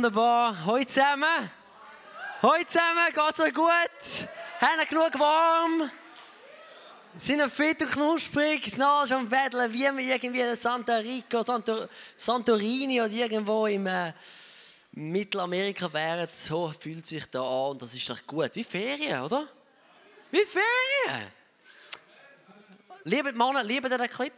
Wunderbar. Hallo zusammen. Hallo zusammen. Geht's euch gut? Haben ihr genug warm? Sind ihr fit und knusprig? Sind alle schon Wedeln, wie wir irgendwie in Santa Rica, Santor, Santorini oder irgendwo im äh, Mittelamerika wären. So fühlt sich da an und das ist doch gut. Wie Ferien, oder? Wie Ferien. Lieben die Männer, lieben den Clip?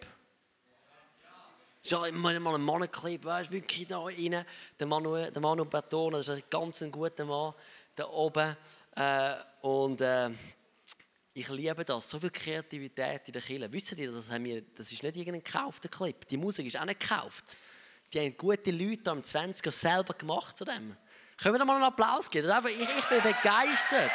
Ja, mal mal einen Mannenclip, weißt du, wirklich da rein. Der Manu, der Manu Bertone, das ist ein ganz guter Mann da oben. Äh, und äh, ich liebe das, so viel Kreativität in der Kirche. Wisst ihr, das, haben wir, das ist nicht irgendein gekaufter Clip. Die Musik ist auch nicht gekauft. Die haben gute Leute am 20er selber gemacht zu dem. Können wir da mal einen Applaus geben? Das einfach, ich, ich bin begeistert.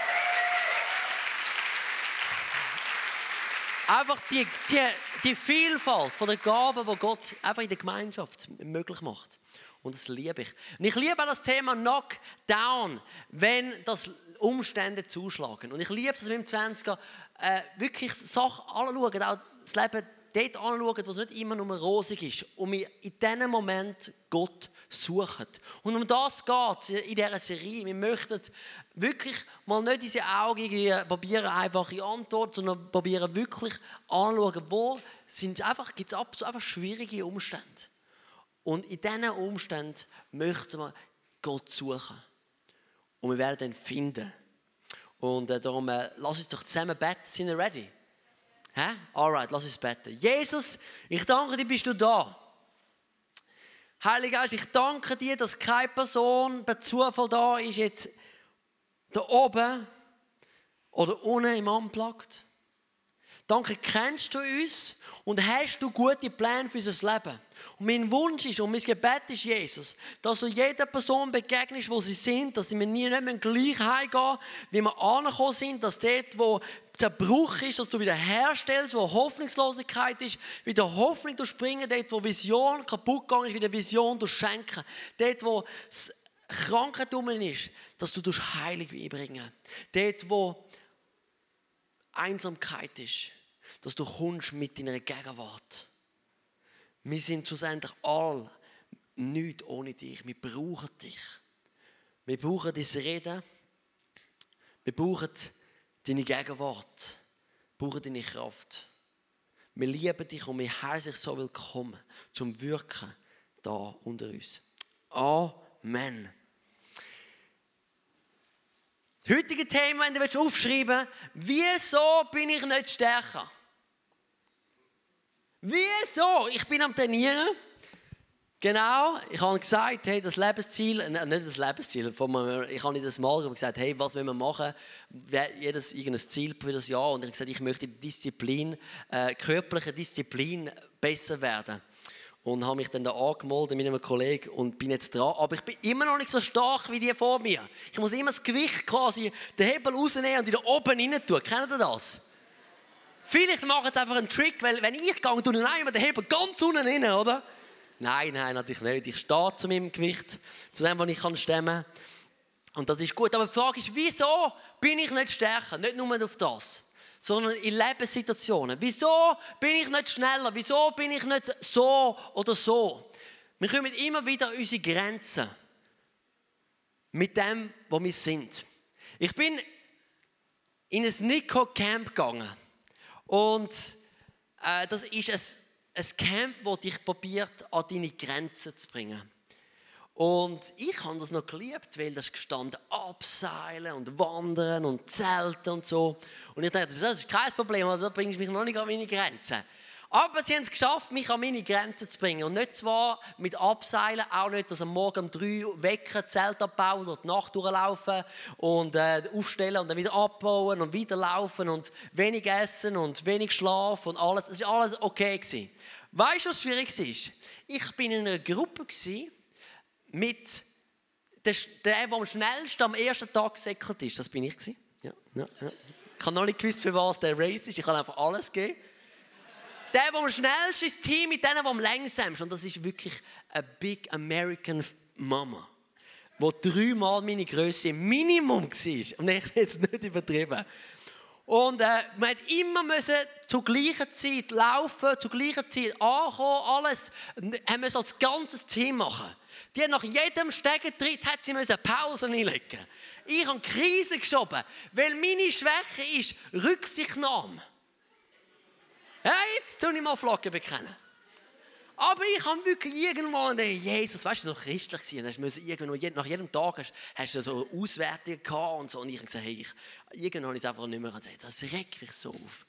Einfach die, die, die Vielfalt von den Gaben, die Gott einfach in der Gemeinschaft möglich macht. Und das liebe ich. Und ich liebe auch das Thema Knockdown, wenn das Umstände zuschlagen. Und ich liebe es, dass wir im 20er äh, wirklich Sachen anschauen, auch das Leben dort anschauen, wo es nicht immer nur rosig ist. Und wir in diesem Moment Gott suchen. Und um das geht in dieser Serie. Wir möchten wirklich mal nicht diese Augen probieren, einfache Antwort, sondern probieren wirklich anschauen, wo sind einfach, gibt es einfach schwierige Umstände. Und in diesen Umständen möchten wir Gott suchen. Und wir werden ihn finden. Und äh, darum, äh, lass uns doch zusammen beten. Sind wir ready? Hä? Alright, lass uns beten. Jesus, ich danke dir, bist du da. Heiliger Geist, ich danke dir, dass keine Person per Zufall da ist, jetzt da oben oder unten im Unplugged. Danke, kennst du uns und hast du gute Pläne für unser Leben. Und mein Wunsch ist und mein Gebet ist, Jesus, dass du jeder Person begegnest, wo sie sind, dass sie mir nie nicht mehr gleich heimgehen, wie wir angekommen sind, dass dort, wo Zerbruch ist, dass du wieder herstellst, wo Hoffnungslosigkeit ist, wieder Hoffnung durchspringen, dort, wo Vision kaputt gegangen ist, wieder Vision durchschenken. Dort, wo Krankheit ist, dass du durch Heilung einbringen. Dort, wo Einsamkeit ist, dass du kommst mit deiner Gegenwart. Wir sind schlussendlich all nichts ohne dich. Wir brauchen dich. Wir brauchen dein Reden. Wir brauchen deine Gegenwart. Wir brauchen deine Kraft. Wir lieben dich und wir heißen dich so willkommen zum Wirken da unter uns. Amen. Heutige Thema, wenn du aufschreiben willst, wieso bin ich nicht stärker? Wieso? Ich bin am Trainieren. Genau, ich habe gesagt, hey, das Lebensziel, äh, nicht das Lebensziel, ich habe nicht das Mal gesagt, hey, was wollen wir machen? Jedes irgendein Ziel für das Jahr und ich habe gesagt, ich möchte die Disziplin, äh, körperliche Disziplin besser werden. Und habe mich dann da angemeldet mit einem Kollegen und bin jetzt dran. Aber ich bin immer noch nicht so stark wie die vor mir. Ich muss immer das Gewicht quasi, den Hebel rausnehmen und wieder oben rein tun. Kennt ihr das? Vielleicht mache ich einfach einen Trick, weil wenn ich gehe, tue ich immer den Hebel ganz unten rein, oder? Nein, nein, natürlich nicht. Ich stehe zu meinem Gewicht, zu dem, was ich kann stemmen Und das ist gut. Aber die Frage ist, wieso bin ich nicht stärker? Nicht nur auf das, sondern in Lebenssituationen. Wieso bin ich nicht schneller? Wieso bin ich nicht so oder so? Wir kommen immer wieder an unsere Grenzen. Mit dem, wo wir sind. Ich bin in ein Nico Camp gegangen. Und äh, das ist ein, ein Camp, das dich probiert, an deine Grenzen zu bringen. Und ich habe das noch geliebt, weil das gestanden abseilen und wandern und zelten und so. Und ich dachte, das ist kein Problem, also da bringst du mich noch nicht an meine Grenzen. Aber sie haben es geschafft, mich an meine Grenzen zu bringen. Und nicht zwar mit Abseilen, auch nicht, dass am Morgen um drei wecken, Zelt abbauen, durch die Nacht durchlaufen und äh, aufstellen und dann wieder abbauen und wieder laufen und wenig essen und wenig schlafen und alles. Es war alles okay. Gewesen. Weißt du, was schwierig ist? Ich bin in einer Gruppe mit der, der, der am schnellsten am ersten Tag gesäckelt ist. Das bin ich. Ja, ja, ja. Ich habe noch nicht gewusst, für was der Race ist. Ich kann einfach alles geben. Der, der am schnellsten ist, Team mit denen, die am längsten Und das ist wirklich eine Big American Mama, wo dreimal meine Größe Minimum war. Und ich will jetzt nicht übertrieben. Und äh, man hat immer müssen zur gleichen Zeit laufen, zur gleichen Zeit ankommen, alles. Haben wir als ganzes Team machen. Die nach jedem Stegentritt hat sie müssen Pausen einlegen. Ich habe Krise geschoben, weil meine Schwäche ist Rücksichtnahme. Ja, jetzt tue ich mal Flocken bekennen. Aber ich habe wirklich irgendwo, Jesus, weißt du, so christlich gewesen, hast irgendwo, nach jedem Tag hast, hast du so Auswertungen gehabt und so. Und ich habe gesagt, hey, ich, irgendwann habe ich es einfach nicht mehr gesagt, das regt mich so auf.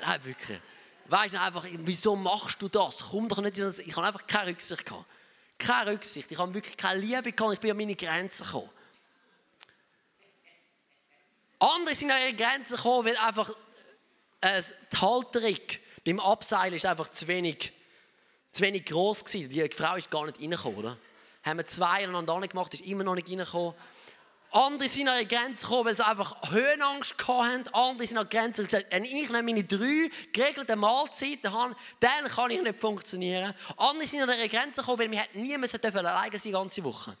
Nein, wirklich. Weißt du einfach, wieso machst du das? Komm doch nicht. Ich habe einfach keine Rücksicht gehabt. Keine Rücksicht. Ich habe wirklich keine Liebe gehabt. Ich bin an meine Grenzen gekommen. Andere sind an ihre Grenzen gekommen, weil einfach äh, die Halterung beim Abseilen ist einfach zu wenig, zu wenig groß gewesen. Die Frau ist gar nicht reingekommen, oder? Haben wir zwei aneinander gemacht, ist immer noch nicht reingekommen. Andere sind an ihre Grenzen gekommen, weil sie einfach Höhenangst hatten. Andere sind an die Grenze und gesagt, wenn ich meine drei geregelten Mahlzeiten habe, dann kann ich nicht funktionieren. Andere sind an ihre Grenzen gekommen, weil wir niemand alleine sein die ganze Woche.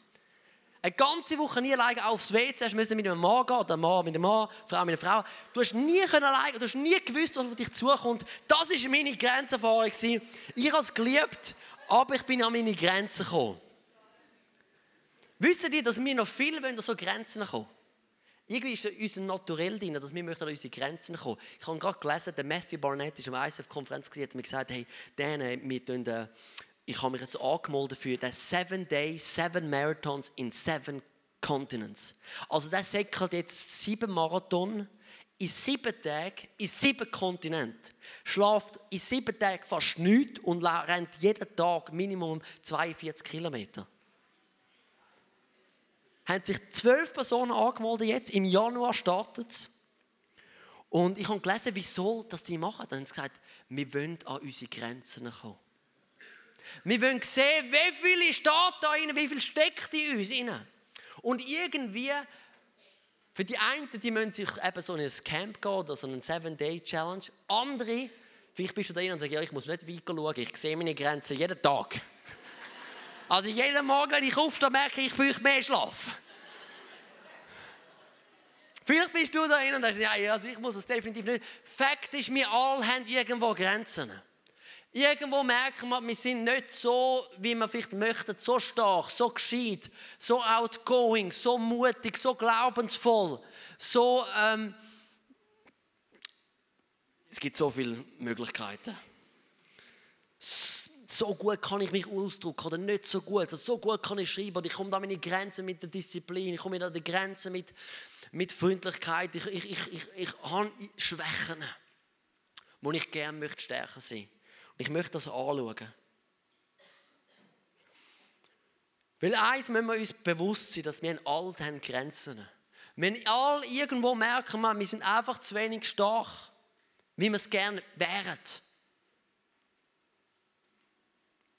Eine ganze Woche nie alleine aufs WC, hast müssen mit einem Mann gehen, oder Mann mit einem Mann, Frau mit einer Frau. Du hast nie können alleine, du hast nie gewusst, was auf dich zukommt. Das war meine Grenzerfahrung. Ich habe es geliebt, aber ich bin an meine Grenzen gekommen. Wissen die, dass wir noch viel wollen, an so Grenzen kommen? Irgendwie ist es unser Naturell drin, dass wir an unsere Grenzen kommen. Ich habe gerade gelesen, der Matthew Barnett ist am ISF-Konferenz gesehen, hat mir gesagt, hey, Dan, wir tun, äh, ich habe mich jetzt angemeldet für den Seven Days, Seven Marathons in Seven Continents. Also der säckelt jetzt sieben Marathon in sieben Tagen, in sieben Kontinenten. Schlaft in sieben Tagen fast nichts und rennt jeden Tag Minimum 42 Kilometer haben sich zwölf Personen angemeldet jetzt. Im Januar startet. Und ich habe gelesen, wieso dass die machen. Dann haben sie gesagt, wir wollen an unsere Grenzen kommen. Wir wollen sehen, wie viel steht da rein, wie viel steckt in uns rein. Und irgendwie, für die einen, die müssen sich eben so ein Camp gehen oder so einen Seven-Day-Challenge. Andere, vielleicht bist du da rein und sagst, ja, ich muss nicht weiter schauen, ich sehe meine Grenzen jeden Tag. Also jeden Morgen, wenn ich aufstehe, merke ich, ich brauche mehr Schlaf. Vielleicht bist du da hin und sagst, ja, also ich muss es definitiv nicht. Fakt ist, wir alle haben irgendwo Grenzen. Irgendwo merken wir, wir sind nicht so, wie wir vielleicht möchten, so stark, so gescheit, so outgoing, so mutig, so glaubensvoll, so... Ähm, es gibt so viele Möglichkeiten so gut kann ich mich ausdrücken oder nicht so gut. Also so gut kann ich schreiben oder ich komme da meine Grenzen mit der Disziplin, ich komme da die Grenzen mit, mit Freundlichkeit. Ich, ich, ich, ich, ich habe Schwächen, wo ich gerne möchte stärker sein. Und ich möchte das anschauen. Weil eins müssen wir uns bewusst sein, dass wir alle haben Grenzen Wenn alle irgendwo merken, wir sind einfach zu wenig stark, wie wir es gerne wären.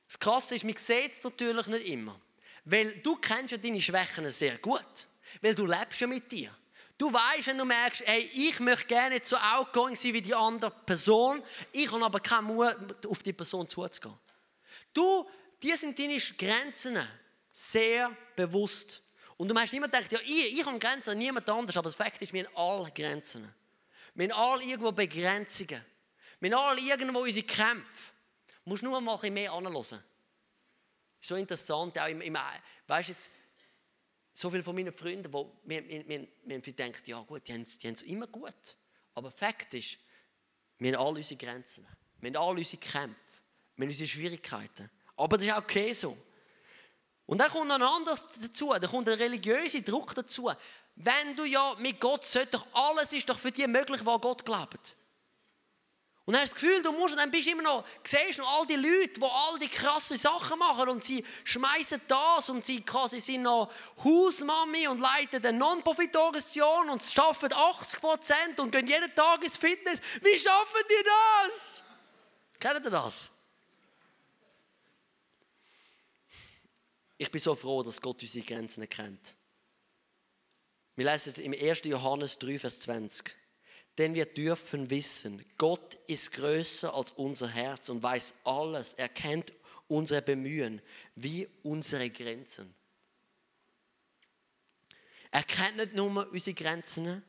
Das Krasse ist, man sieht es natürlich nicht immer. Weil du kennst ja deine Schwächen sehr gut. Weil du lebst ja mit dir. Du weißt, wenn du merkst, ey, ich möchte gerne so outgoing sein wie die andere Person, ich habe aber keinen Mut, auf die Person zuzugehen. Du, dir sind deine Grenzen sehr bewusst. Und du meinst immer gedacht, ja, ich, ich habe Grenzen, niemand anders, aber das Fakt ist, wir haben alle Grenzen. Wir haben alle irgendwo Begrenzungen. Wir haben alle irgendwo unsere Kämpfe musst nur mal ein bisschen mehr anhören. so interessant, auch im, im weißt jetzt, so viele von meinen Freunden, wo mir, mir, mir, mir denken, ja gut, die haben, es immer gut. Aber Fakt ist, wir haben alle unsere Grenzen. Wir haben alle unsere Kämpfe. Wir haben unsere Schwierigkeiten. Aber das ist auch okay so. Und dann kommt noch ein anderes dazu, da kommt der religiöse Druck dazu. Wenn du ja mit Gott sollst, doch alles ist doch für dich möglich, was Gott glaubt. Und dann hast du das Gefühl, du musst, und dann bist du immer noch, siehst noch all die Leute, die all die krassen Sachen machen und sie schmeißen das und sie quasi sind noch Hausmami und leiten eine Non-Profit-Organisation und schaffen 80 Prozent und gehen jeden Tag ins Fitness. Wie schaffen die das? Kennt ihr das? Ich bin so froh, dass Gott unsere Grenzen kennt. Wir lesen im 1. Johannes 3, Vers 20. Denn wir dürfen wissen, Gott ist größer als unser Herz und weiß alles. Er kennt unsere Bemühen wie unsere Grenzen. Er kennt nicht nur unsere Grenzen,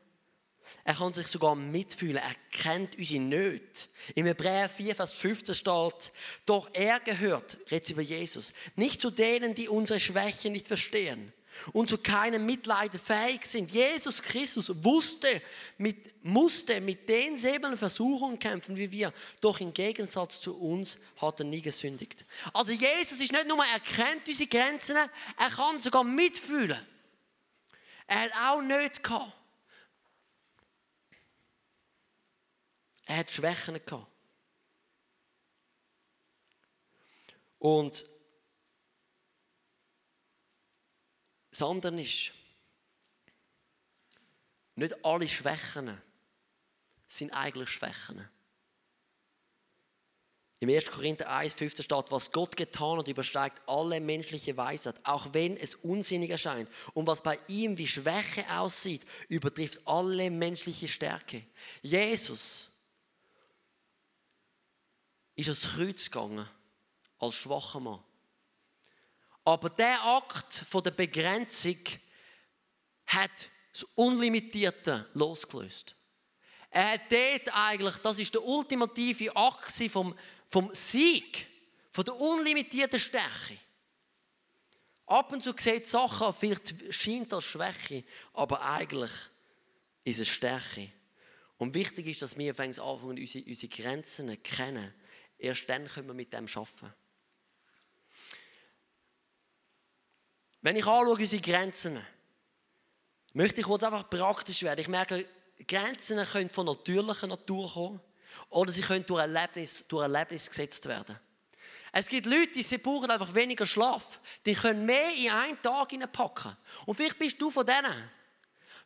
er kann sich sogar mitfühlen. Er kennt unsere Nöte. Im Hebräer 4, Vers 15 steht, doch er gehört, redet über Jesus, nicht zu denen, die unsere Schwächen nicht verstehen und zu keinem Mitleid fähig sind. Jesus Christus wusste, mit, musste mit denselben Versuchungen kämpfen wie wir, doch im Gegensatz zu uns hat er nie gesündigt. Also Jesus ist nicht nur, er kennt unsere Grenzen, er kann sogar mitfühlen. Er hat auch nicht gehabt. Er hat Schwächen gehabt. Und das andere ist, nicht alle Schwächen sind eigentlich Schwächen. Im 1. Korinther 1, 15 steht, was Gott getan hat, übersteigt alle menschliche Weisheit, auch wenn es unsinnig erscheint. Und was bei ihm wie Schwäche aussieht, übertrifft alle menschliche Stärke. Jesus ist ans Kreuz gegangen, als schwacher Mann. Aber der Akt von der Begrenzung hat das Unlimitierte losgelöst. Er hat dort eigentlich, das ist der ultimative Akt vom, vom Sieg, von der unlimitierten Stärke. Ab und zu sieht Sachen, vielleicht scheint das Schwäche, aber eigentlich ist es Stärke. Und wichtig ist, dass wir anfangen, unsere, unsere Grenzen kennen Erst dann können wir mit dem arbeiten. Wenn ich anschaue, unsere Grenzen, möchte ich kurz einfach praktisch werden. Ich merke, Grenzen können von natürlicher Natur kommen oder sie können durch Erlebnis, durch Erlebnis gesetzt werden. Es gibt Leute, die brauchen einfach weniger Schlaf. Die können mehr in einen Tag packen. Und vielleicht bist du von denen.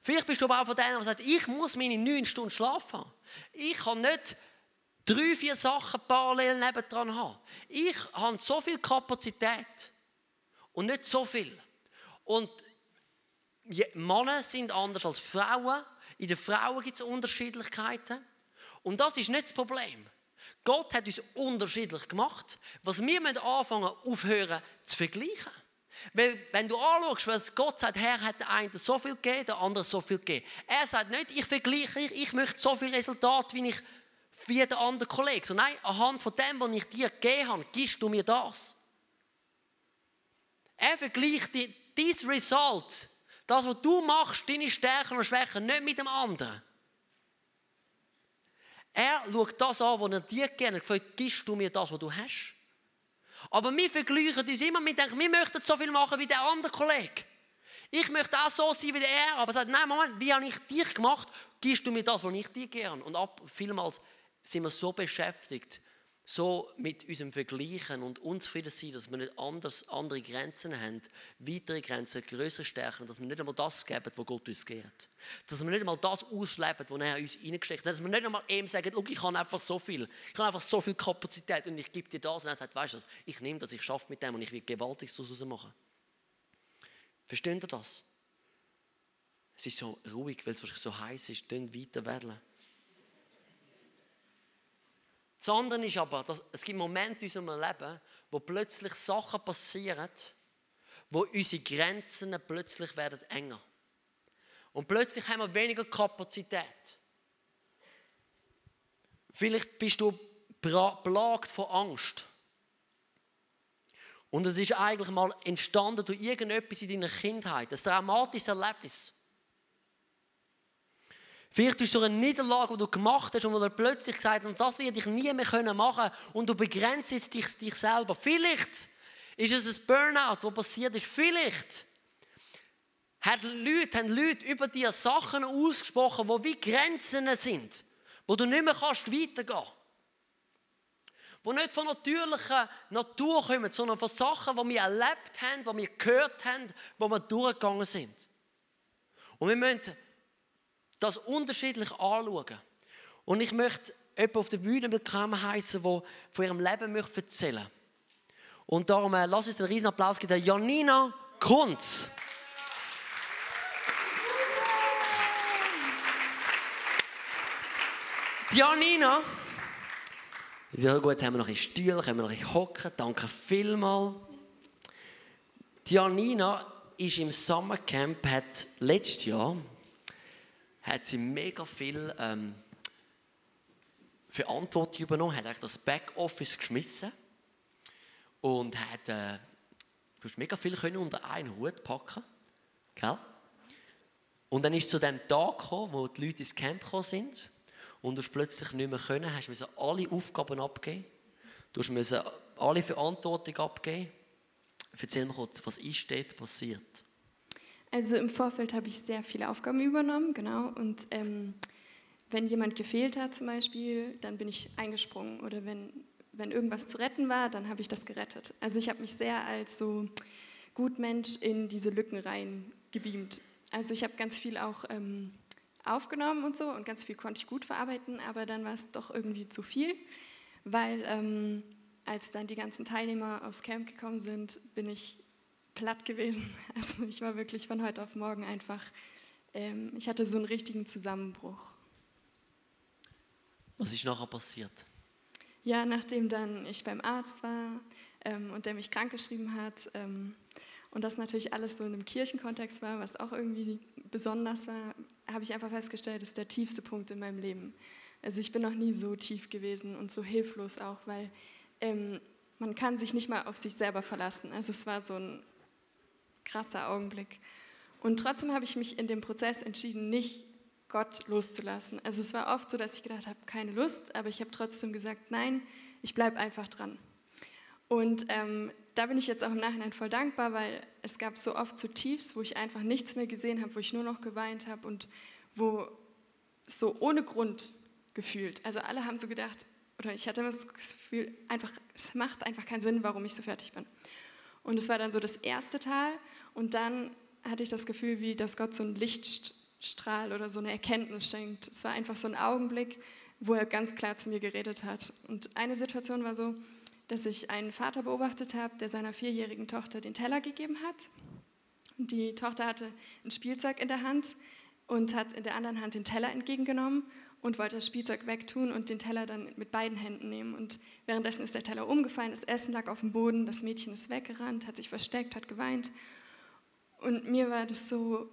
Vielleicht bist du aber auch von denen, die sagen, ich muss meine neun Stunden Schlaf haben. Ich kann nicht drei, vier Sachen parallel nebendran haben. Ich habe so viel Kapazität und nicht so viel. Und Männer sind anders als Frauen. In den Frauen gibt es Unterschiedlichkeiten. Und das ist nicht das Problem. Gott hat uns unterschiedlich gemacht. Was wir müssen anfangen aufhören zu vergleichen. Weil, wenn du anschaust, was Gott sagt, Herr hat der eine so viel gegeben, der andere so viel gegeben. Er sagt nicht, ich vergleiche, ich, ich möchte so viel Resultat, wie ich wie der andere Kollege. So, nein, anhand von dem, was ich dir gegeben habe, gibst du mir das. Er vergleicht dein Result, das, was du machst, deine Stärken und Schwächen, nicht mit dem anderen. Er schaut das an, was er dir hat, fragt, gibst du mir das, was du hast? Aber wir vergleichen uns immer, wir denken, wir möchten so viel machen wie der andere Kollege. Ich möchte auch so sein wie er, aber er sagt, nein, Moment, wie habe ich dich gemacht? Gibst du mir das, was ich dir gern? Und ab, vielmals sind wir so beschäftigt, so mit unserem Vergleichen und unzufrieden sein, dass wir nicht anders, andere Grenzen haben, weitere Grenzen, größere Stärken, dass wir nicht einmal das geben, was Gott uns gibt. Dass wir nicht einmal das ausleben, was er uns hineingesteckt hat. Dass wir nicht einmal ihm sagen, ich habe einfach so viel, ich habe einfach so viel Kapazität und ich gebe dir das. Und er sagt, weißt du was, ich nehme das, ich schaffe mit dem und ich will gewaltig daraus machen. Versteht ihr das? Es ist so ruhig, weil es wahrscheinlich so heiß ist, dann weiter werden. Das andere ist aber, dass es gibt Momente in unserem Leben, wo plötzlich Sachen passieren, wo unsere Grenzen plötzlich werden enger. Und plötzlich haben wir weniger Kapazität. Vielleicht bist du plagt von Angst. Und es ist eigentlich mal entstanden durch irgendetwas in deiner Kindheit, ein traumatisches Erlebnis. Vielleicht ist so eine Niederlage, die du gemacht hast und wo du plötzlich gesagt hast, das werde ich nie mehr machen können und du begrenzt jetzt dich, dich selber. Vielleicht ist es ein Burnout, das passiert ist. Vielleicht haben Leute, haben Leute über dir Sachen ausgesprochen, die wie Grenzen sind, wo du nicht mehr kannst weitergehen. Die nicht von natürlicher Natur kommen, sondern von Sachen, die wir erlebt haben, die wir gehört haben, wo wir durchgegangen sind. Und wir müssen das unterschiedlich anschauen. Und ich möchte jemanden auf der Bühne willkommen heißen, der von ihrem Leben möchte erzählen Und darum äh, lass uns einen riesen Applaus geben, Janina Kunz. Janina, ja gut, jetzt haben wir noch ein Stühle, können wir noch ein hocken, danke vielmals. Janina ist im Summercamp, hat letztes Jahr hat sie mega viel ähm, Verantwortung übernommen, hat das Backoffice geschmissen und hat äh, du hast mega viel können unter einen Hut packen, gell? Und dann ist zu dem Tag gekommen, wo die Leute ins Camp gekommen sind und du plötzlich nicht mehr können, hast du alle Aufgaben abgeben, du musst alle Verantwortung abgeben. Erzähl mir kurz, was ist dort passiert? Also im Vorfeld habe ich sehr viele Aufgaben übernommen, genau. Und ähm, wenn jemand gefehlt hat zum Beispiel, dann bin ich eingesprungen. Oder wenn, wenn irgendwas zu retten war, dann habe ich das gerettet. Also ich habe mich sehr als so Gutmensch in diese Lücken rein gebeamt. Also ich habe ganz viel auch ähm, aufgenommen und so und ganz viel konnte ich gut verarbeiten, aber dann war es doch irgendwie zu viel, weil ähm, als dann die ganzen Teilnehmer aufs Camp gekommen sind, bin ich platt gewesen. Also ich war wirklich von heute auf morgen einfach, ähm, ich hatte so einen richtigen Zusammenbruch. Was ist nachher passiert? Ja, nachdem dann ich beim Arzt war ähm, und der mich krankgeschrieben hat ähm, und das natürlich alles so in einem Kirchenkontext war, was auch irgendwie besonders war, habe ich einfach festgestellt, das ist der tiefste Punkt in meinem Leben. Also ich bin noch nie so tief gewesen und so hilflos auch, weil ähm, man kann sich nicht mal auf sich selber verlassen. Also es war so ein krasser Augenblick. Und trotzdem habe ich mich in dem Prozess entschieden, nicht Gott loszulassen. Also es war oft so, dass ich gedacht habe, keine Lust, aber ich habe trotzdem gesagt, nein, ich bleibe einfach dran. Und ähm, da bin ich jetzt auch im Nachhinein voll dankbar, weil es gab so oft so Tiefs, wo ich einfach nichts mehr gesehen habe, wo ich nur noch geweint habe und wo so ohne Grund gefühlt. Also alle haben so gedacht, oder ich hatte immer das Gefühl, einfach, es macht einfach keinen Sinn, warum ich so fertig bin. Und es war dann so das erste Tal und dann hatte ich das Gefühl, wie dass Gott so einen Lichtstrahl oder so eine Erkenntnis schenkt. Es war einfach so ein Augenblick, wo er ganz klar zu mir geredet hat. Und eine Situation war so, dass ich einen Vater beobachtet habe, der seiner vierjährigen Tochter den Teller gegeben hat. Die Tochter hatte ein Spielzeug in der Hand und hat in der anderen Hand den Teller entgegengenommen und wollte das Spielzeug wegtun und den Teller dann mit beiden Händen nehmen. Und währenddessen ist der Teller umgefallen, das Essen lag auf dem Boden, das Mädchen ist weggerannt, hat sich versteckt, hat geweint. Und mir war das so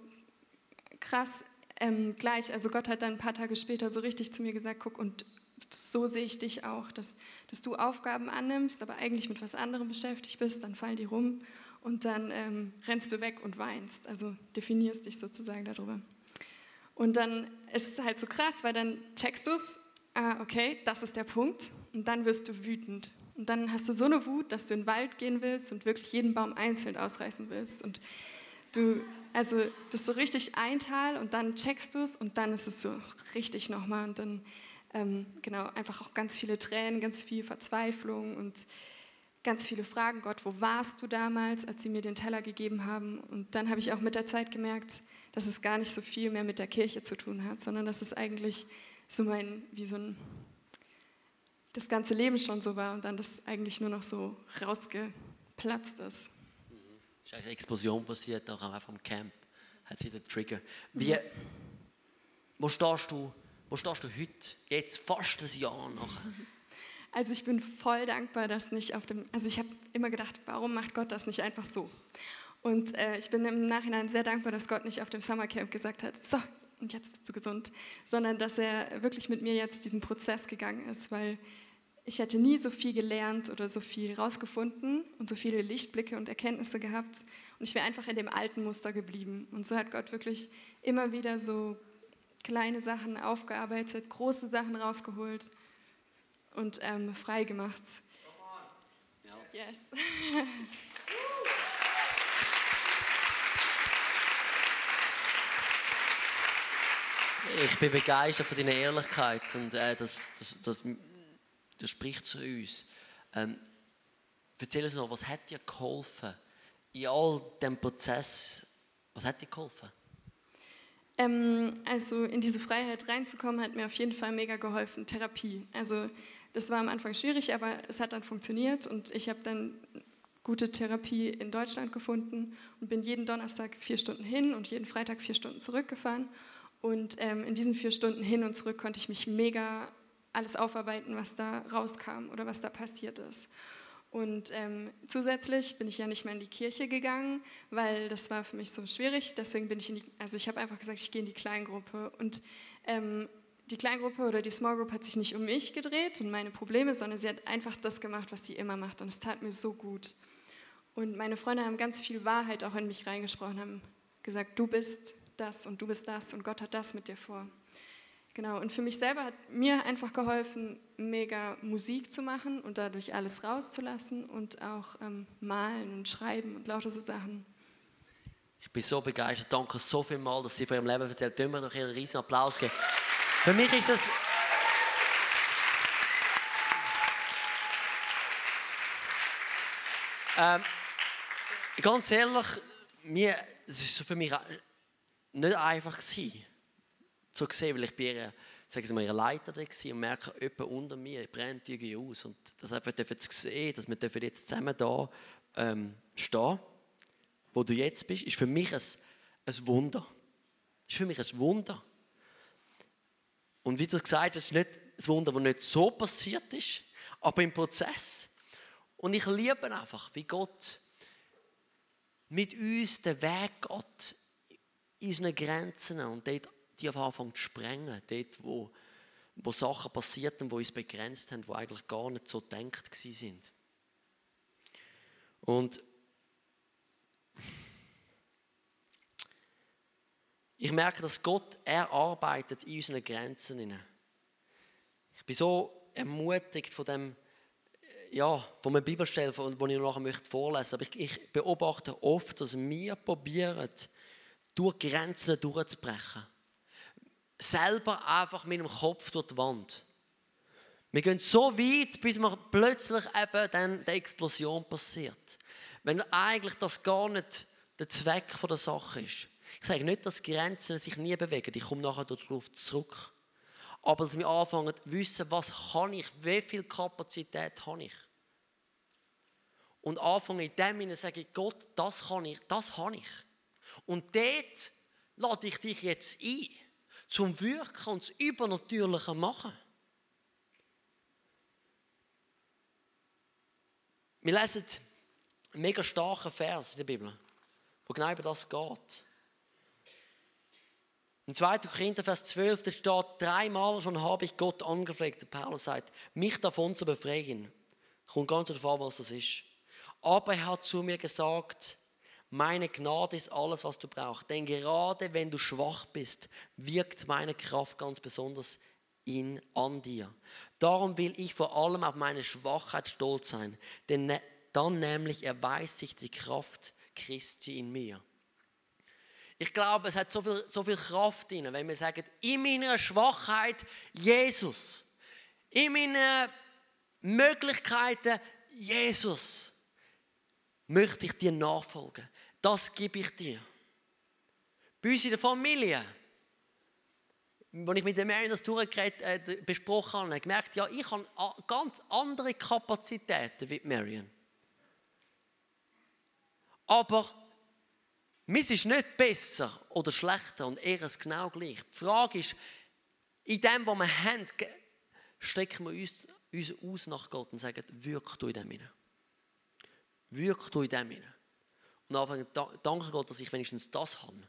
krass ähm, gleich. Also Gott hat dann ein paar Tage später so richtig zu mir gesagt, guck, und so sehe ich dich auch, dass, dass du Aufgaben annimmst, aber eigentlich mit was anderem beschäftigt bist, dann fallen die rum und dann ähm, rennst du weg und weinst. Also definierst dich sozusagen darüber. Und dann ist es halt so krass, weil dann checkst du es, ah, okay, das ist der Punkt. Und dann wirst du wütend. Und dann hast du so eine Wut, dass du in den Wald gehen willst und wirklich jeden Baum einzeln ausreißen willst. Und du, also das ist so richtig ein Tal und dann checkst du es und dann ist es so richtig nochmal. Und dann, ähm, genau, einfach auch ganz viele Tränen, ganz viel Verzweiflung und ganz viele Fragen. Gott, wo warst du damals, als sie mir den Teller gegeben haben? Und dann habe ich auch mit der Zeit gemerkt, dass es gar nicht so viel mehr mit der Kirche zu tun hat, sondern dass es eigentlich so mein, wie so ein, das ganze Leben schon so war und dann das eigentlich nur noch so rausgeplatzt ist. Mhm. Ist eine Explosion passiert, auch einfach im Camp. Hat sie den Trigger. Wie, wo, stehst du, wo stehst du heute, jetzt fast ein Jahr nachher? Also ich bin voll dankbar, dass nicht auf dem, also ich habe immer gedacht, warum macht Gott das nicht einfach so? Und äh, ich bin im Nachhinein sehr dankbar, dass Gott nicht auf dem Summercamp gesagt hat, so, und jetzt bist du gesund, sondern dass er wirklich mit mir jetzt diesen Prozess gegangen ist, weil ich hätte nie so viel gelernt oder so viel rausgefunden und so viele Lichtblicke und Erkenntnisse gehabt. Und ich wäre einfach in dem alten Muster geblieben. Und so hat Gott wirklich immer wieder so kleine Sachen aufgearbeitet, große Sachen rausgeholt und ähm, frei gemacht. Yes. Ich bin begeistert von deiner Ehrlichkeit und äh, das, das, das, das spricht zu uns. Ähm, erzähl uns noch, was hat dir geholfen in all dem Prozess? Was hat dir geholfen? Ähm, also in diese Freiheit reinzukommen, hat mir auf jeden Fall mega geholfen. Therapie. Also das war am Anfang schwierig, aber es hat dann funktioniert und ich habe dann gute Therapie in Deutschland gefunden und bin jeden Donnerstag vier Stunden hin und jeden Freitag vier Stunden zurückgefahren. Und ähm, in diesen vier Stunden hin und zurück konnte ich mich mega alles aufarbeiten, was da rauskam oder was da passiert ist. Und ähm, zusätzlich bin ich ja nicht mehr in die Kirche gegangen, weil das war für mich so schwierig. Deswegen bin ich in die, also ich habe einfach gesagt, ich gehe in die Kleingruppe. Und ähm, die Kleingruppe oder die Small Group hat sich nicht um mich gedreht und meine Probleme, sondern sie hat einfach das gemacht, was sie immer macht. Und es tat mir so gut. Und meine Freunde haben ganz viel Wahrheit auch in mich reingesprochen, haben gesagt, du bist das und du bist das und Gott hat das mit dir vor. Genau, und für mich selber hat mir einfach geholfen, mega Musik zu machen und dadurch alles rauszulassen und auch ähm, malen und schreiben und lauter so Sachen. Ich bin so begeistert. Danke so viel mal, dass Sie von Ihrem Leben erzählt. Können wir noch einen riesen Applaus geben? Für mich ist das. Ähm, ganz ehrlich, mir, es ist für mich nicht einfach gewesen, zu sehen, weil ich bin ihr, sagen Sie mal, ihr Leiter da war und merke, jemand unter mir brennt irgendwie aus. Und das einfach zu sehen, dass wir jetzt zusammen da ähm, stehen, wo du jetzt bist, ist für mich ein, ein Wunder. ist für mich ein Wunder. Und wie du gesagt hast, ist nicht ein Wunder, das nicht so passiert ist, aber im Prozess. Und ich liebe einfach, wie Gott mit uns den Weg geht, in unseren Grenzen und dort die anfangen zu sprengen, dort, wo, wo Sachen passierten, die uns begrenzt haben, die eigentlich gar nicht so gedacht sind. Und ich merke, dass Gott, er in unseren Grenzen. Ich bin so ermutigt von dem, ja, von einer Bibelstelle, die ich noch möchte vorlesen möchte. Aber ich, ich beobachte oft, dass wir probieren, durch Grenzen durchzubrechen selber einfach mit dem Kopf durch die Wand. Wir gehen so weit, bis man plötzlich eben dann die Explosion passiert. Wenn eigentlich das gar nicht der Zweck der Sache ist. Ich sage nicht, dass Grenzen sich nie bewegen. Ich komme nachher darauf zurück. Aber dass wir anfangen zu wissen, was kann ich, wie viel Kapazität habe ich. Und anfangen in dem Sinne sage ich, Gott, das kann ich, das habe ich. Und dort lade ich dich jetzt ein zum Wirken und das Übernatürliche machen. Wir lesen einen mega starken Vers in der Bibel, wo genau über das geht. Im 2. Korinther, Vers 12, da steht, dreimal schon habe ich Gott angefleht, der Paulus sagt, mich davon zu befreien. Kommt ganz darauf an, was das ist. Aber er hat zu mir gesagt, meine Gnade ist alles, was du brauchst. Denn gerade wenn du schwach bist, wirkt meine Kraft ganz besonders in, an dir. Darum will ich vor allem auf meine Schwachheit stolz sein. Denn dann nämlich erweist sich die Kraft Christi in mir. Ich glaube, es hat so viel, so viel Kraft in, wenn wir sagen, in meiner Schwachheit Jesus. In meinen Möglichkeiten Jesus möchte ich dir nachfolgen. Das gebe ich dir. Bei uns in der Familie, als ich mit der Mary das durchgeredet, äh, besprochen habe, gemerkt, ja, ich habe ganz andere Kapazitäten wie Marion. Aber mis ist nicht besser oder schlechter und eher es genau gleich. Die Frage ist, in dem, was wir haben, strecken wir uns, uns aus nach Gott und sagen, wirk du in dem hinein. Wirk du in dem hinein. Und anfangen, danke Gott, dass ich wenigstens das habe.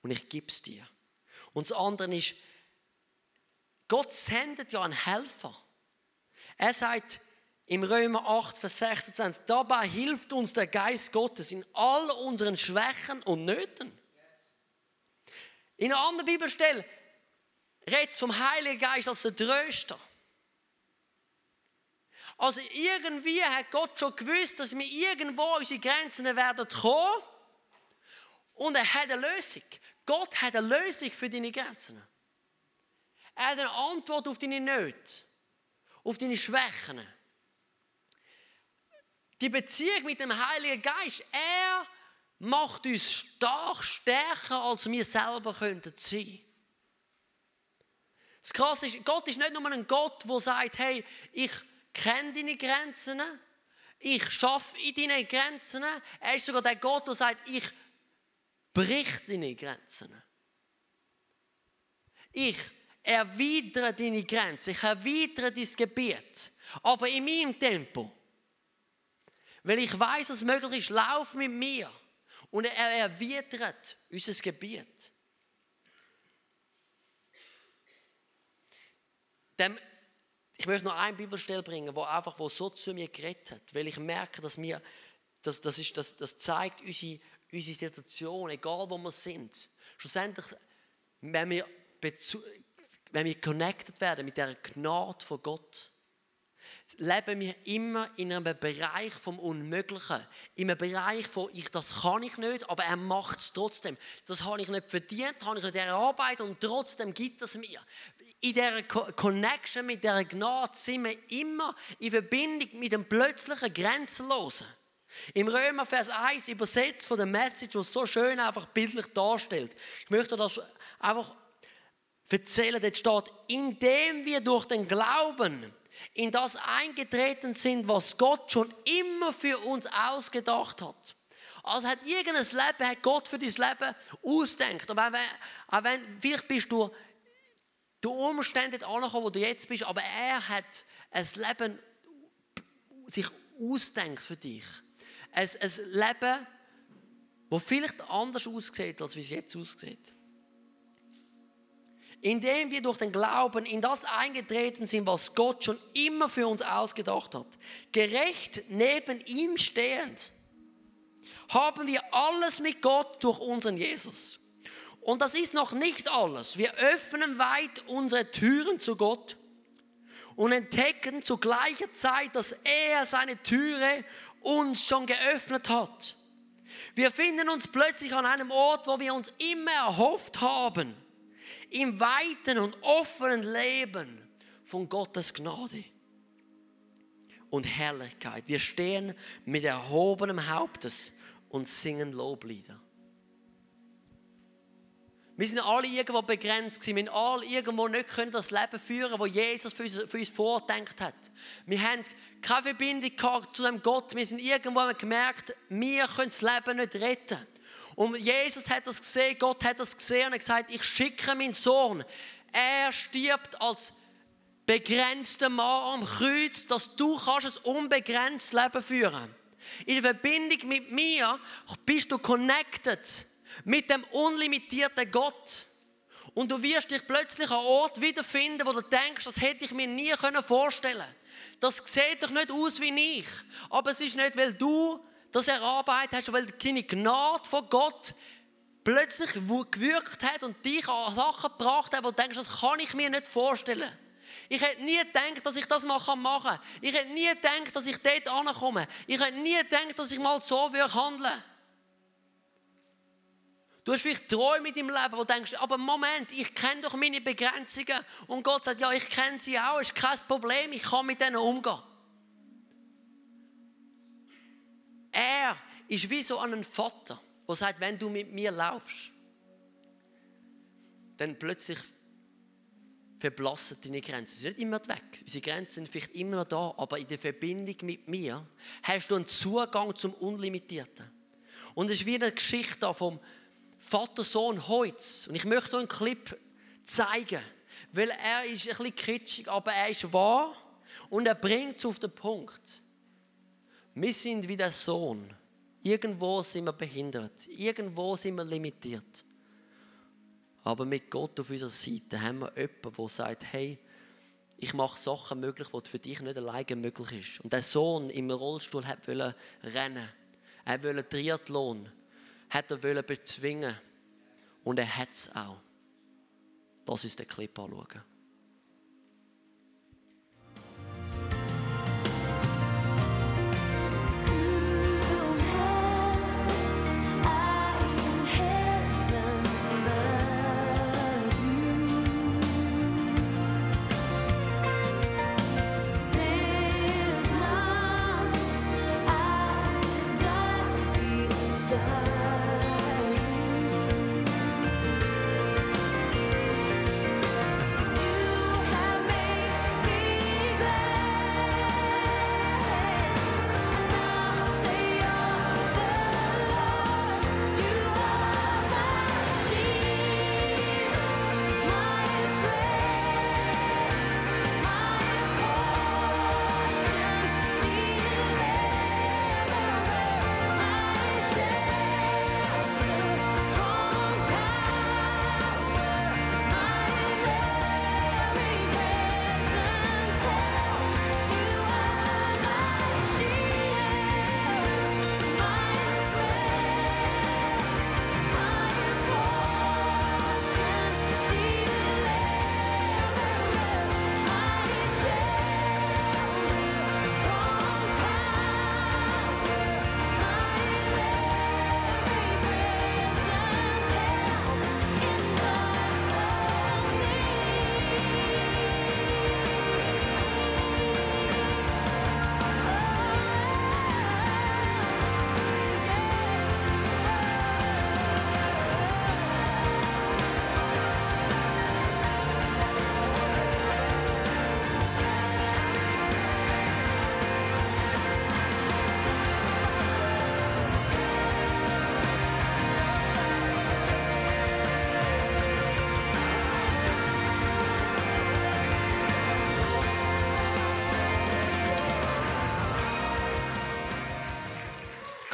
Und ich gebe es dir. Und das andere ist, Gott sendet ja einen Helfer. Er sagt im Römer 8, Vers 26, dabei hilft uns der Geist Gottes in all unseren Schwächen und Nöten. In einer anderen Bibelstelle redet vom Heiligen Geist als der Tröster. Also irgendwie hat Gott schon gewusst, dass wir irgendwo an unsere Grenzen werden kommen. Und er hat eine Lösung. Gott hat eine Lösung für deine Grenzen. Er hat eine Antwort auf deine Nöte, auf deine Schwächen. Die Beziehung mit dem Heiligen Geist, er macht uns stark stärker, als wir selber könnten sein. Das Krasse ist, Gott ist nicht nur ein Gott, der sagt, hey, ich kenne deine Grenzen, ich schaffe in deinen Grenzen. Er ist sogar der Gott, der sagt, ich brich deine Grenzen. Ich erwidere deine Grenzen, ich erwidere dein Gebiet, aber in meinem Tempo. Weil ich weiß, was möglich ist, lauf mit mir. Und er erwidert unser Gebiet. Dem ich möchte noch eine Bibelstelle bringen, wo einfach wo so zu mir geredet hat, weil ich merke, dass mir das, das, ist, das, das zeigt unsere, unsere Situation, egal wo wir sind. Schlussendlich, wenn wir, wenn wir connected werden mit der Gnade von Gott, leben wir immer in einem Bereich vom Unmöglichen. In einem Bereich von, ich, das kann ich nicht, aber er macht es trotzdem. Das habe ich nicht verdient, habe ich nicht erarbeitet und trotzdem gibt es mir. In dieser Connection mit dieser Gnade sind wir immer in Verbindung mit dem plötzlichen Grenzenlosen. Im Römer Vers 1 übersetzt von der Message, was so schön einfach bildlich darstellt. Ich möchte das einfach erzählen, dort steht, indem wir durch den Glauben in das eingetreten sind, was Gott schon immer für uns ausgedacht hat. Also hat irgendein Leben, hat Gott für dein Leben ausdenkt. Wenn, auch wenn, vielleicht bist du die Umstände angekommen, wo du jetzt bist, aber er hat ein Leben sich ausdenkt für dich. Ein, ein Leben, das vielleicht anders aussieht, als wie es jetzt aussieht indem wir durch den Glauben in das eingetreten sind, was Gott schon immer für uns ausgedacht hat. Gerecht neben ihm stehend, haben wir alles mit Gott durch unseren Jesus. Und das ist noch nicht alles. Wir öffnen weit unsere Türen zu Gott und entdecken zu gleicher Zeit, dass er seine Türe uns schon geöffnet hat. Wir finden uns plötzlich an einem Ort, wo wir uns immer erhofft haben im weiten und offenen Leben von Gottes Gnade und Herrlichkeit. Wir stehen mit erhobenem Hauptes und singen Loblieder. Wir sind alle irgendwo begrenzt gewesen. Wir haben alle irgendwo nicht können das Leben führen, das Jesus für uns, für uns vordenkt hat. Wir haben keine Verbindung zu dem Gott. Wir sind irgendwo gemerkt, wir können das Leben nicht retten. Und Jesus hat das gesehen, Gott hat das gesehen und hat gesagt, ich schicke meinen Sohn. Er stirbt als begrenzter Mann am Kreuz, dass du kannst ein unbegrenztes Leben führen In der Verbindung mit mir bist du connected mit dem unlimitierten Gott. Und du wirst dich plötzlich an Ort wiederfinden, wo du denkst, das hätte ich mir nie vorstellen können. Das sieht doch nicht aus wie ich. Aber es ist nicht, weil du das erarbeitet hast, weil deine Gnade von Gott plötzlich gewirkt hat und dich an Sachen gebracht hat, wo du denkst, das kann ich mir nicht vorstellen. Ich hätte nie gedacht, dass ich das mal machen kann. Ich hätte nie gedacht, dass ich dort ankomme. Ich hätte nie gedacht, dass ich mal so handeln würde. Du hast vielleicht Träume in deinem Leben, wo du denkst, aber Moment, ich kenne doch meine Begrenzungen. Und Gott sagt, ja, ich kenne sie auch, ist kein Problem, ich kann mit denen umgehen. Er ist wie so ein Vater, der sagt, wenn du mit mir laufst, dann plötzlich verblassen deine Grenzen. Sie sind nicht immer weg. Unsere Grenzen sind vielleicht immer noch da, aber in der Verbindung mit mir hast du einen Zugang zum Unlimitierten. Und es ist wie eine Geschichte vom Vater-Sohn Heutz. Und ich möchte euch einen Clip zeigen, weil er ist ein bisschen kitschig, aber er ist wahr und er bringt es auf den Punkt. Wir sind wie der Sohn. Irgendwo sind wir behindert. Irgendwo sind wir limitiert. Aber mit Gott auf unserer Seite haben wir jemanden, der sagt, hey, ich mache Sachen möglich, die für dich nicht alleine möglich ist. Und der Sohn im Rollstuhl wollte rennen. Er wollte Triathlon. Hat er bezwingen. Und er hat es auch. Das ist der Clip anschauen.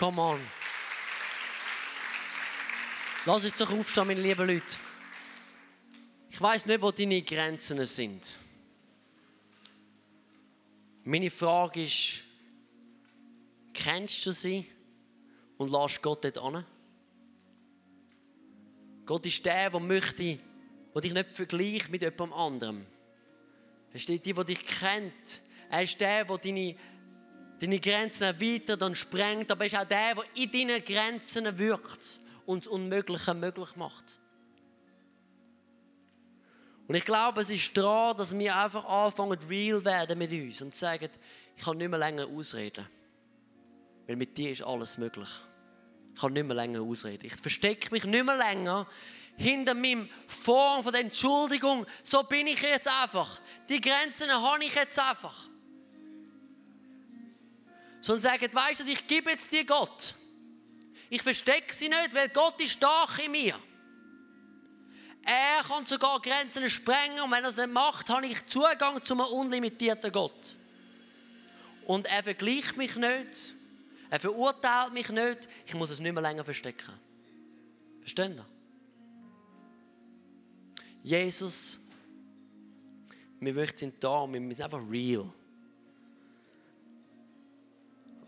Come on. Lass uns doch aufstehen, meine lieben Leute. Ich weiß nicht, wo deine Grenzen sind. Meine Frage ist, kennst du sie und lässt Gott dort an? Gott ist der, der möchte, der dich nicht vergleicht mit jemand anderem. Er ist der, der dich kennt. Er ist der, der deine deine Grenzen erweitert und sprengt, aber ist auch der, der in deinen Grenzen wirkt und das Unmögliche möglich macht. Und ich glaube, es ist dran, dass wir einfach anfangen, real werden mit uns und sagen, ich kann nicht mehr länger ausreden. Weil mit dir ist alles möglich. Ich kann nicht mehr länger ausreden. Ich verstecke mich nicht mehr länger hinter meinem Form von der Entschuldigung. So bin ich jetzt einfach. Die Grenzen habe ich jetzt einfach sondern sagen, weißt du, ich gebe jetzt dir Gott. Ich verstecke sie nicht, weil Gott ist stark in mir. Er kann sogar Grenzen sprengen und wenn er es nicht macht, habe ich Zugang zu einem unlimitierten Gott. Und er vergleicht mich nicht, er verurteilt mich nicht, ich muss es nicht mehr länger verstecken. Verstehen Sie? Jesus, wir möchten da, wir sind einfach real.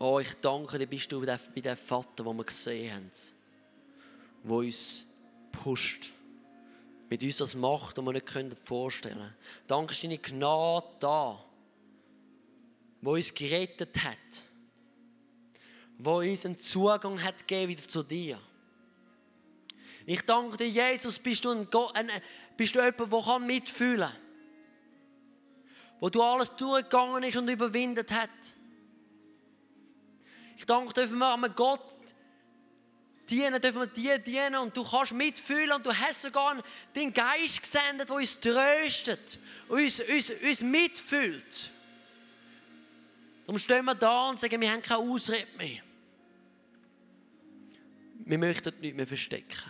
Oh, ich danke dir, bist du wie der Vater, den wir gesehen haben, der uns pusht. Mit uns das macht, was wir nicht vorstellen können. Danke ist deine Gnade da, die uns gerettet hat. Die uns einen Zugang hat gegeben wieder zu dir. Ich danke dir, Jesus, bist du, ein Gott, ein, bist du jemand, der mitfühlen kann. Wo du alles durchgegangen ist und überwindet hat. Ich danke, dürfen wir einem Gott dienen, dürfen wir dir dienen und du kannst mitfühlen und du hast sogar den Geist gesendet, der uns tröstet, uns, uns, uns mitfühlt. Darum stehen wir da und sagen, wir haben keine Ausrede mehr. Wir möchten nichts mehr verstecken.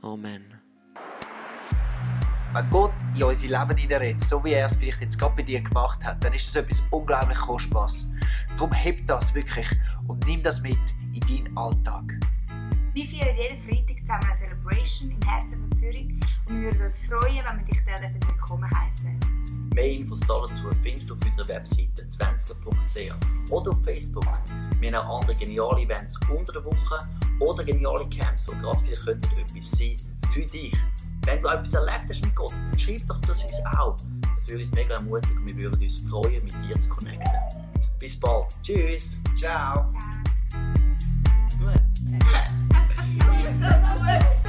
Amen wenn Gott in unser Leben hineinredet, so wie er es vielleicht jetzt gerade bei dir gemacht hat, dann ist das etwas unglaublich Kostbares. Darum heb das wirklich und nimm das mit in deinen Alltag. Wir feiern jeden Freitag zusammen eine Celebration im Herzen von Zürich und wir würden uns freuen, wenn wir dich dort willkommen heißen. Mehr Infos dazu findest du auf unserer Webseite 20.ch oder auf Facebook. Wir haben auch andere geniale Events unter der Woche oder geniale Camps, die gerade vielleicht etwas sein für dich. Wenn du etwas erlebt hast mit Gott, dann schreib doch das uns auch. Das würde uns mega ermutigen und wir würden uns freuen, mit dir zu connecten. Bis bald. Tschüss. Ciao. Gut.